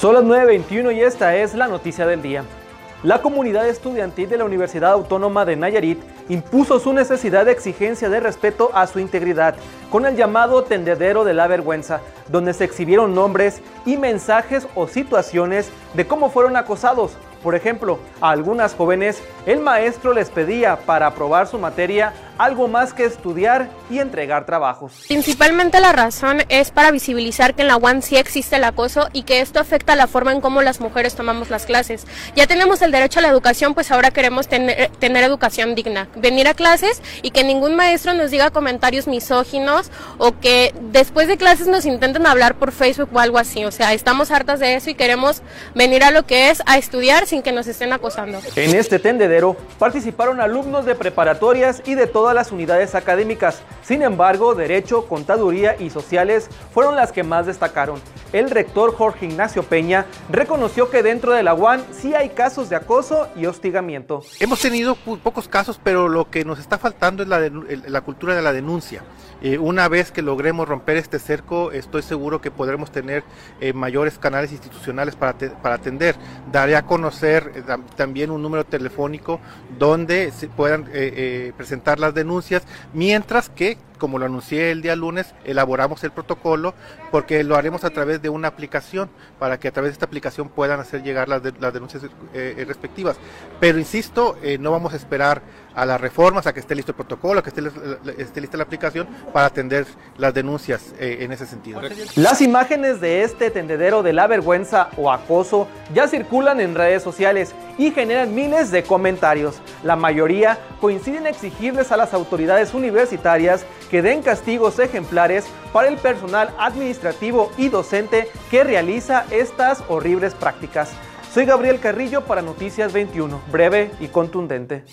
Son las 9.21 y esta es la noticia del día. La comunidad estudiantil de la Universidad Autónoma de Nayarit impuso su necesidad de exigencia de respeto a su integridad con el llamado tendedero de la vergüenza, donde se exhibieron nombres y mensajes o situaciones de cómo fueron acosados. Por ejemplo, a algunas jóvenes el maestro les pedía para aprobar su materia algo más que estudiar y entregar trabajos. Principalmente la razón es para visibilizar que en la UAN sí existe el acoso y que esto afecta la forma en cómo las mujeres tomamos las clases. Ya tenemos el derecho a la educación, pues ahora queremos tener, tener educación digna. Venir a clases y que ningún maestro nos diga comentarios misóginos o que después de clases nos intenten hablar por Facebook o algo así. O sea, estamos hartas de eso y queremos venir a lo que es a estudiar sin que nos estén acosando. En este tendedero participaron alumnos de preparatorias y de todas las unidades académicas. Sin embargo, Derecho, Contaduría y Sociales fueron las que más destacaron. El rector Jorge Ignacio Peña reconoció que dentro de la UAN sí hay casos de acoso y hostigamiento. Hemos tenido pocos casos, pero lo que nos está faltando es la, cultura de la denuncia. Eh, una vez que logremos romper este cerco, estoy seguro que podremos tener eh, mayores canales institucionales para, para atender. Daré a conocer eh, también un número telefónico donde se puedan presentar las denuncias, mientras que como lo anuncié el día lunes, elaboramos el protocolo porque lo haremos a través de una aplicación para que a través de esta aplicación puedan hacer llegar las, denuncias eh, respectivas. Pero insisto, eh, no vamos a esperar a las reformas, a que esté listo el protocolo, a que esté, esté lista la aplicación para atender las denuncias eh, en ese sentido. Las imágenes de este tendedero de la vergüenza o acoso ya circulan en redes sociales y generan miles de comentarios. La mayoría coinciden en exigirles a las autoridades universitarias que den castigos ejemplares para el personal administrativo y docente que realiza estas horribles prácticas. Soy Gabriel Carrillo para Noticias 21, breve y contundente.